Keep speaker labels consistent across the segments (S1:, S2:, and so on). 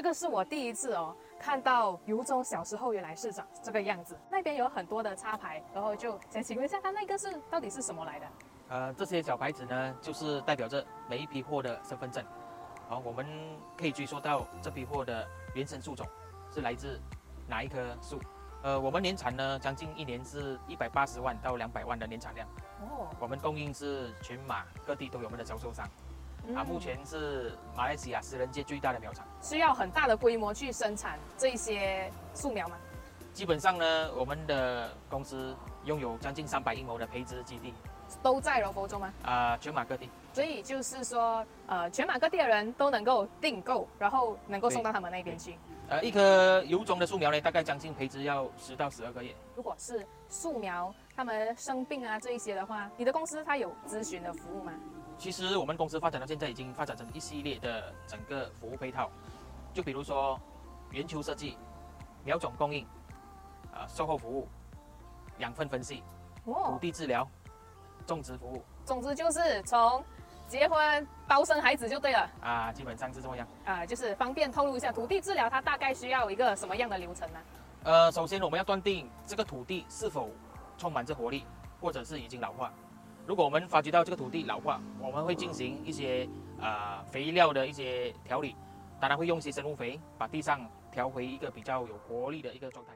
S1: 这个是我第一次哦看到由衷小时候原来是长这个样子。那边有很多的插牌，然后就想请问一下，它那个是到底是什么来的？
S2: 呃，这些小牌子呢，就是代表着每一批货的身份证。好，我们可以追溯到这批货的原生树种是来自哪一棵树。呃，我们年产呢，将近一年是一百八十万到两百万的年产量。哦，我们供应是全马各地都有我们的销售商。啊，目前是马来西亚私人界最大的苗场。
S1: 需要很大的规模去生产这些树苗吗？
S2: 基本上呢，我们的公司拥有将近三百英亩的培植基地。
S1: 都在柔佛州吗？
S2: 啊，全马各地。
S1: 所以就是说，呃，全马各地的人都能够订购，然后能够送到他们那边去。
S2: 呃，一棵有种的树苗呢，大概将近培植要十到十二个月。
S1: 如果是树苗，他们生病啊这一些的话，你的公司它有咨询的服务吗？
S2: 其实我们公司发展到现在已经发展成一系列的整个服务配套，就比如说圆球设计、苗种供应、啊售后服务、养分分析、土地治疗、种植服务。
S1: 总之就是从。结婚包生孩子就对了
S2: 啊，基本上是这么样
S1: 啊，就是方便透露一下土地治疗，它大概需要一个什么样的流程呢？
S2: 呃，首先我们要断定这个土地是否充满着活力，或者是已经老化。如果我们发觉到这个土地老化，我们会进行一些啊肥料的一些调理，当然会用一些生物肥，把地上调回一个比较有活力的一个状态。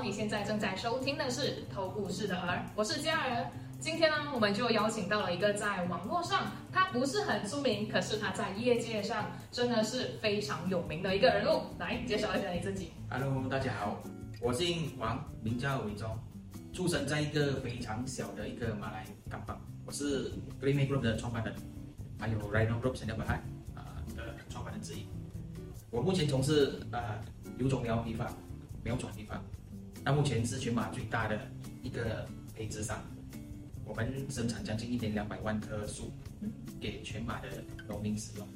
S1: 你现在正在收听的是《偷故事的儿》，我是佳儿。今天呢，我们就邀请到了一个在网络上他不是很出名，可是他在业界上真的是非常有名的一个人物。来介绍一下你自己。
S2: Hello，大家好，我姓王，名叫伟忠，出生在一个非常小的一个马来港邦。我是 Green Group 的创办人，还有 Rhino Group 神雕百海啊的创办人之一。我目前从事啊有种苗批发、苗种批发。那目前是全马最大的一个培植商，我们生产将近一点两百万棵树给全马的农民使用。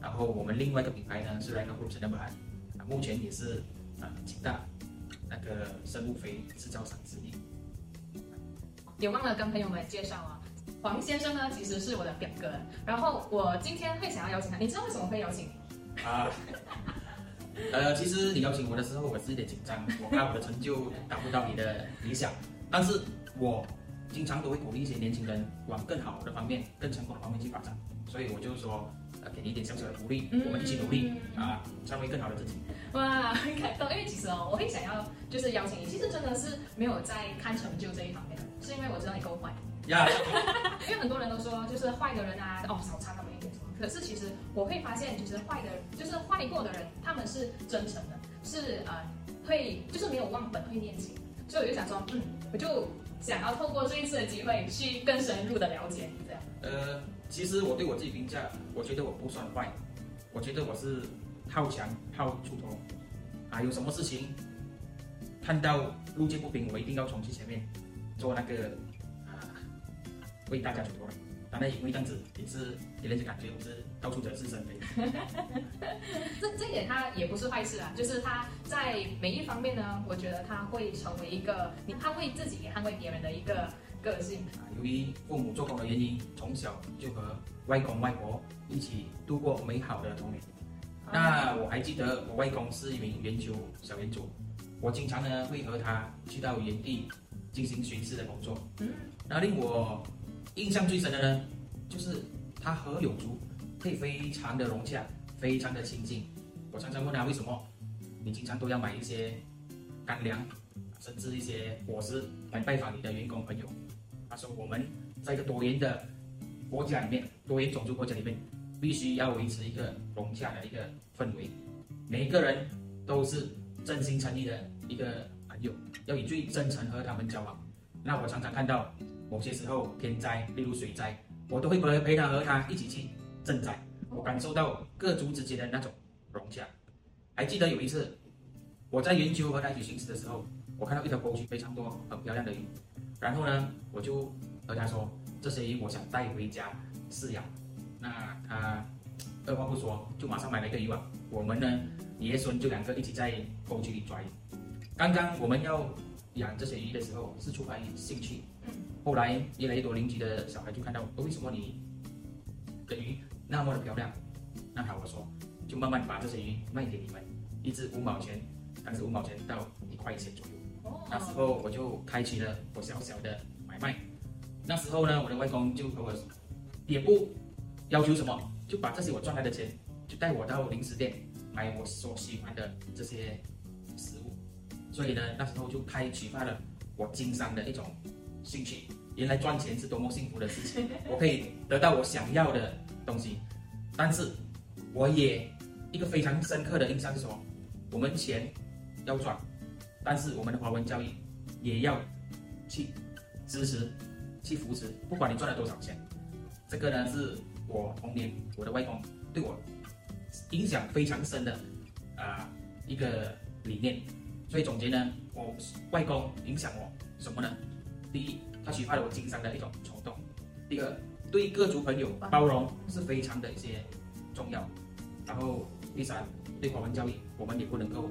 S2: 然后我们另外一个品牌呢是 Rhino Group 神雕百啊，目前也是啊几大那个生物肥制造商之一。
S1: 也忘了跟朋友们介绍啊，黄先生呢其实是我的表哥，然后我今天会想要邀请他，你知道为什么会邀请你？啊。
S2: 呃，其实你邀请我的时候，我是有点紧张，我怕我的成就达不到你的理想。但是我经常都会鼓励一些年轻人往更好的方面、更成功的方面去发展。所以我就说，呃，给你一点小小的鼓励，我们一起努力啊，成为更好的自己。
S1: 哇，很感动。因为其实哦，我会想要就是邀请你，其实真的是没有在看成就这一方面，是因为我知道你够坏。呀，因为很多人都说，就是坏的人啊，哦，少差那么一点什么。可是其实我会发现，就是坏的，就是坏过的人，他们是真诚的，是呃，会就是没有忘本，会念经。所以我就想说，嗯，我就想要透过这一次的机会，去更深入的了解你这样。
S2: 呃，其实我对我自己评价，我觉得我不算坏，我觉得我是好强好出头啊，有什么事情看到路见不平，我一定要冲去前面做那个啊，为大家出头。当然也会这样子，也是给人家感觉我是到处惹是生非。
S1: 这这一点他也不是坏事啊，就是他在每一方面呢，我觉得他会成为一个你捍卫自己也捍卫别人的一个个性。
S2: 啊，由于父母做工的原因，从小就和外公外婆一起度过美好的童年。那我还记得我外公是一名圆球小园主，我经常呢会和他去到原地进行巡视的工作。嗯，那令我。印象最深的呢，就是他和友族可以非常的融洽，非常的亲近。我常常问他为什么，你经常都要买一些干粮，甚至一些果实来拜访你的员工朋友。他说我们在一个多元的国家里面，多元种族国家里面，必须要维持一个融洽的一个氛围，每一个人都是真心诚意的一个朋友，要以最真诚和他们交往。那我常常看到。某些时候天灾，例如水灾，我都会陪陪他和他一起去正在。我感受到各族之间的那种融洽。还记得有一次，我在圆丘和他一起巡视的时候，我看到一条沟渠非常多很漂亮的鱼。然后呢，我就和他说：“这些鱼我想带回家饲养。”那他二话不说，就马上买了一个渔网。我们呢，爷孙就两个一起在沟渠里抓鱼。刚刚我们要养这些鱼的时候是出发于兴趣，后来越来越多邻居的小孩就看到，为什么你的鱼那么的漂亮？那好，我说就慢慢把这些鱼卖给你们，一只五毛钱，当时五毛钱到一块钱左右。那时候我就开启了我小小的买卖。那时候呢，我的外公就和我也不要求什么，就把这些我赚来的钱，就带我到零食店买我所喜欢的这些食物。所以呢，那时候就开启发了我经商的一种兴趣。原来赚钱是多么幸福的事情，我可以得到我想要的东西。但是我也一个非常深刻的印象是什么？我们钱要赚。但是我们的华文教育也要去支持、去扶持，不管你赚了多少钱，这个呢是我童年我的外公对我影响非常深的啊一个理念。所以总结呢，我外公影响我什么呢？第一，他启发了我经商的一种冲动；第二，对各族朋友包容是非常的一些重要；然后第三，对华文教育我们也不能够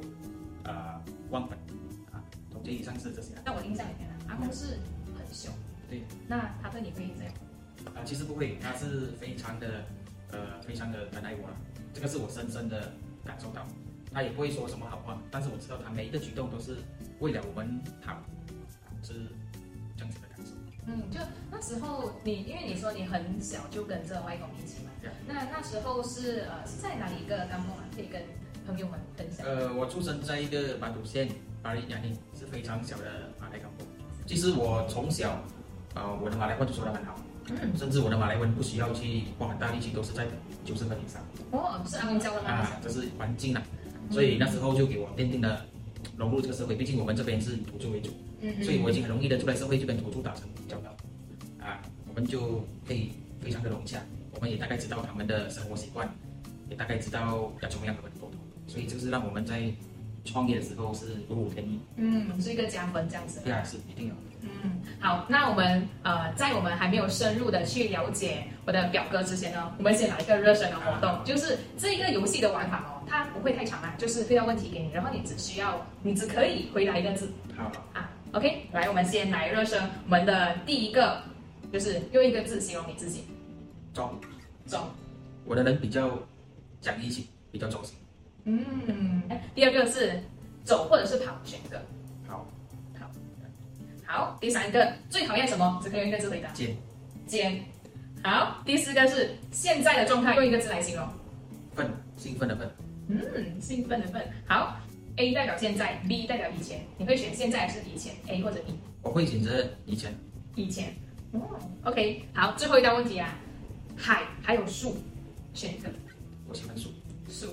S2: 呃忘本啊。总结。以上是这些。
S1: 在我印象里面呢，阿公是很凶。
S2: 对。
S1: 那他对你会怎样？
S2: 啊，其实不会，他是非常的，呃，非常的疼爱我了。这个是我深深的感受到。他也不会说什么好话，但是我知道他每一个举动都是为了我们好，是
S1: 时候你，因为你说你很小就跟着外公一起嘛。对。那那时候是呃是在哪里一个干部啊？可以跟朋友们分享。
S2: 呃，我出生在一个马祖县。巴里雅丁是非常小的马来港口。其实我从小，呃，我的马来话就说得很好，甚至我的马来文不需要去花很大力气，都是在九十分以上。
S1: 哦，是阿公教的吗？啊，
S2: 这是环境啊，所以那时候就给我奠定了融入这个社会。毕竟我们这边是土著为主，所以我已经很容易的出来社会就跟土著打成们就可以非常的融洽，我们也大概知道他们的生活习惯，也大概知道要怎么样跟他们沟通，所以就是让我们在。创业的时候是如虎添翼，
S1: 嗯，是一个加分这样子。
S2: 对啊，是一定有。
S1: 嗯，好，那我们呃，在我们还没有深入的去了解我的表哥之前呢，我们先来一个热身的活动，就是这一个游戏的玩法哦，它不会太长啊，就是会要问题给你，然后你只需要，你只可以回答一个字。
S2: 好
S1: 啊，OK，来，我们先来热身，我们的第一个就是用一个字形容你自己。
S2: 忠。
S1: 忠。
S2: 我的人比较讲义气，比较走心。
S1: 嗯，第二个是走或者是跑，选一个。
S2: 好，
S1: 好，好。第三个最讨厌什么？只可以用一个字回答。
S2: 尖，
S1: 尖。好，第四个是现在的状态，用一个字来形容。
S2: 奋，兴奋的奋。
S1: 嗯，兴奋的奋。好，A 代表现在，B 代表以前，你会选现在还是以前？A 或者 B？
S2: 我会选择以前。
S1: 以前。哦，OK。好，最后一道问题啊，海还有树，选一个。
S2: 我喜欢树。
S1: 树。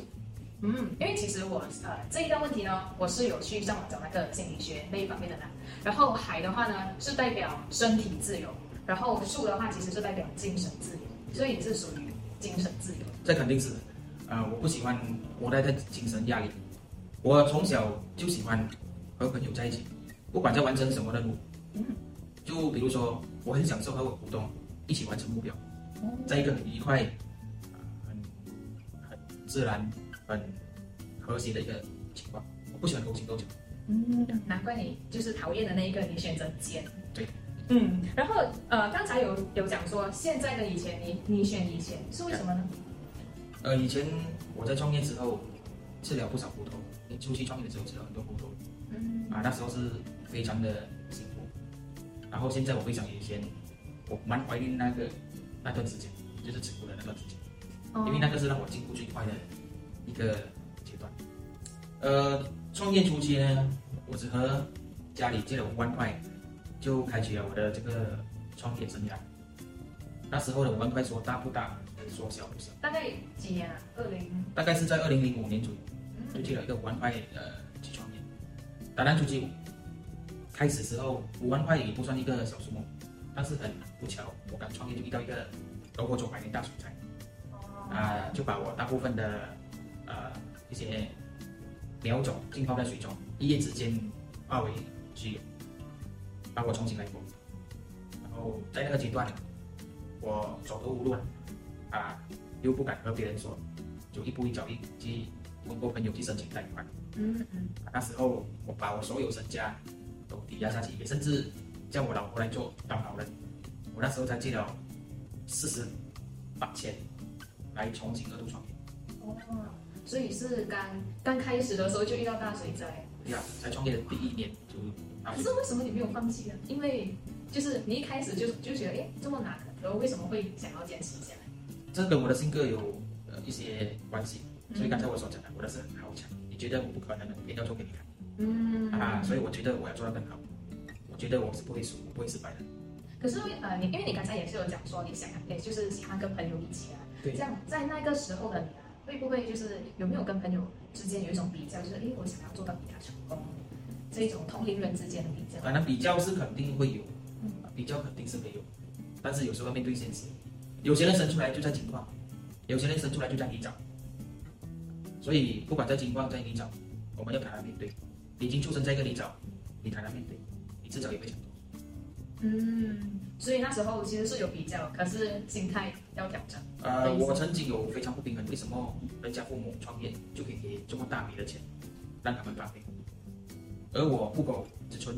S1: 嗯，因为其实我呃这一道问题呢，我是有去上网找那个心理学那一方面的啦。然后海的话呢是代表身体自由，然后树的话其实是代表精神自由，所以你是属于精神自由。
S2: 这肯定是，呃，我不喜欢活在在精神压力。我从小就喜欢和朋友在一起，不管在完成什么任务，嗯，就比如说我很享受和我股东，一起完成目标，在一个很愉快、很很自然。很和谐的一个情况，我不喜欢勾心斗角。
S1: 嗯，难怪你就是讨厌的那一个，你选择尖。
S2: 对，
S1: 嗯，然后呃，刚才有有讲说现在跟以前，你你选以前是为什么呢？
S2: 呃，以前我在创业之后吃了不少苦头，你初期创业的时候吃了很多苦头，嗯，啊，那时候是非常的。然后现在我回想以前，我蛮怀念那个那段时间，就是直播的那段时间，因为那个是让我进步最快的。一个阶段，呃，创业初期呢，我只和家里借了五万块，就开启了我的这个创业生涯。那时候的五万块说大不大，说小不小。
S1: 大概几年啊？二零？
S2: 大概是在二零零五年左右，就借了一个五万块呃去创业。当然初期开始时候五万块也不算一个小数目，但是很不巧，我刚创业就遇到一个楼火中百年大水灾，啊，就把我大部分的。呃，一些苗种浸泡在水中，一夜之间化为虚有，把我重新来过。然后在那个阶段，我走投无路，啊，又不敢和别人说，就一步一脚印去通过朋友去申请贷款。嗯嗯。那时候我把我所有身家都抵押下去，也甚至叫我老婆来做担保人。我那时候才借了四十八千来重新二度创业。
S1: 哦，所以是刚刚开始的时候就遇到大水灾。
S2: 对呀，才创业的第一年就。
S1: 可是为什么你没有放弃呢？因为就是你一开始就就觉得哎这么难，然后为什么会想要坚持下来？
S2: 这跟我的性格有呃一些关系。所以刚才我所讲的，我的是很好强。你觉得我不可能的，我要做给你看。嗯。啊，所以我觉得我要做到更好。我觉得我是不会输，我不会失败的。
S1: 可是呃，你因为你刚才也是有讲说你想，也就是喜欢跟朋友一起啊。
S2: 对。
S1: 这样在那个时候的你啊，会不会就是有没有跟朋友之间有一种比较，就是哎，我想要做到比他成功，这种同龄人之间的比较？
S2: 反正比较是肯定会有，嗯，比较肯定是没有，但是有时候面对现实，有些人生出来就在情况，有些人生出来就在泥沼。所以不管在金矿在泥沼，我们要坦然面对。你已经出生在一个泥沼，你坦然面对，你至少也会成功。
S1: 嗯，所以那时候其实是有比较，可是心态要调整。
S2: 呃，我曾经有非常不平衡，为什么人家父母创业就可以给这么大笔的钱让他们发挥，而我户口只存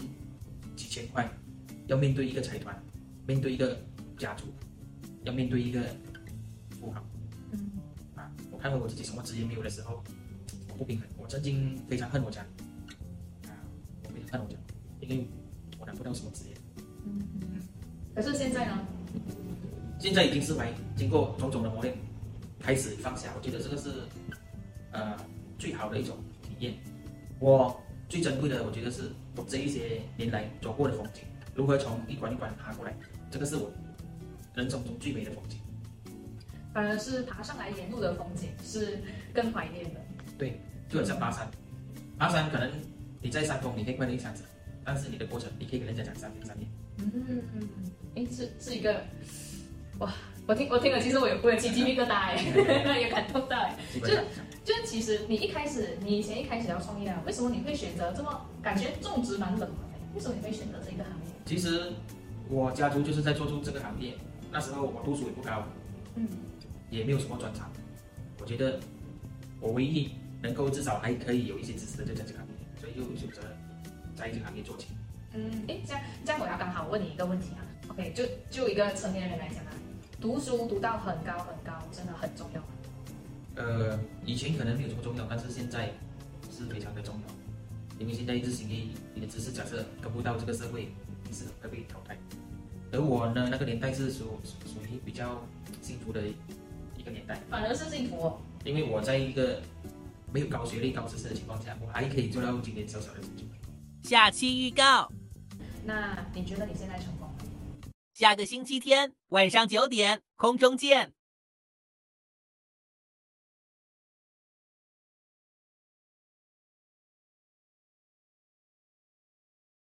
S2: 几千块，要面对一个财团，面对一个家族，要面对一个富豪。嗯，啊，我看回我自己什么职业没有的时候，我不平衡。我曾经非常恨我家，啊，我非常恨我讲，因为我拿不到什么职业。
S1: 嗯嗯。可是现在呢？
S2: 现在已经释怀，经过种种的磨练，开始放下。我觉得这个是，呃，最好的一种体验。我最珍贵的，我觉得是我这一些年来走过的风景，如何从一关一关爬过来，这个是我人生中最美的风景。
S1: 反而是爬上来沿路的风景是更怀念的。
S2: 对，就很像爬山，爬山可能你在山峰你可以快乐一下子，但是你的过程你可以跟人家讲三天三夜。
S1: 嗯，哎，是是一个，哇，我听我听了，其实我有我有起鸡皮疙瘩哎，有感动到哎，就就其实你一开始你以前一开始要创业啊，为什么你会选择这么感觉种植蛮冷门的？为什么你会选择这个行业？
S2: 其实我家族就是在做出这个行业，那时候我读书也不高，嗯。也没有什么专长，我觉得我唯一能够至少还可以有一些知识的就在这个行业，所以就选择在这个行业做起。
S1: 嗯，哎，这样这样我要刚好问你一个问题啊，OK，就就一个成年人来讲啊，读书读到很高很高，真的很重要吗？
S2: 呃，以前可能没有这么重要，但是现在是非常的重要，因为现在日新月异，你的知识假设跟不到这个社会，你是会被淘汰。而我呢，那个年代是属属于比较幸福的。一个年代，
S1: 反而是幸福，
S2: 因为我在一个没有高学历、高知识的情况下，我还可以做到今天小小的成就。
S3: 下期预告，
S1: 那你觉得你现在成功了？
S3: 下个星期天晚上九点，空中见。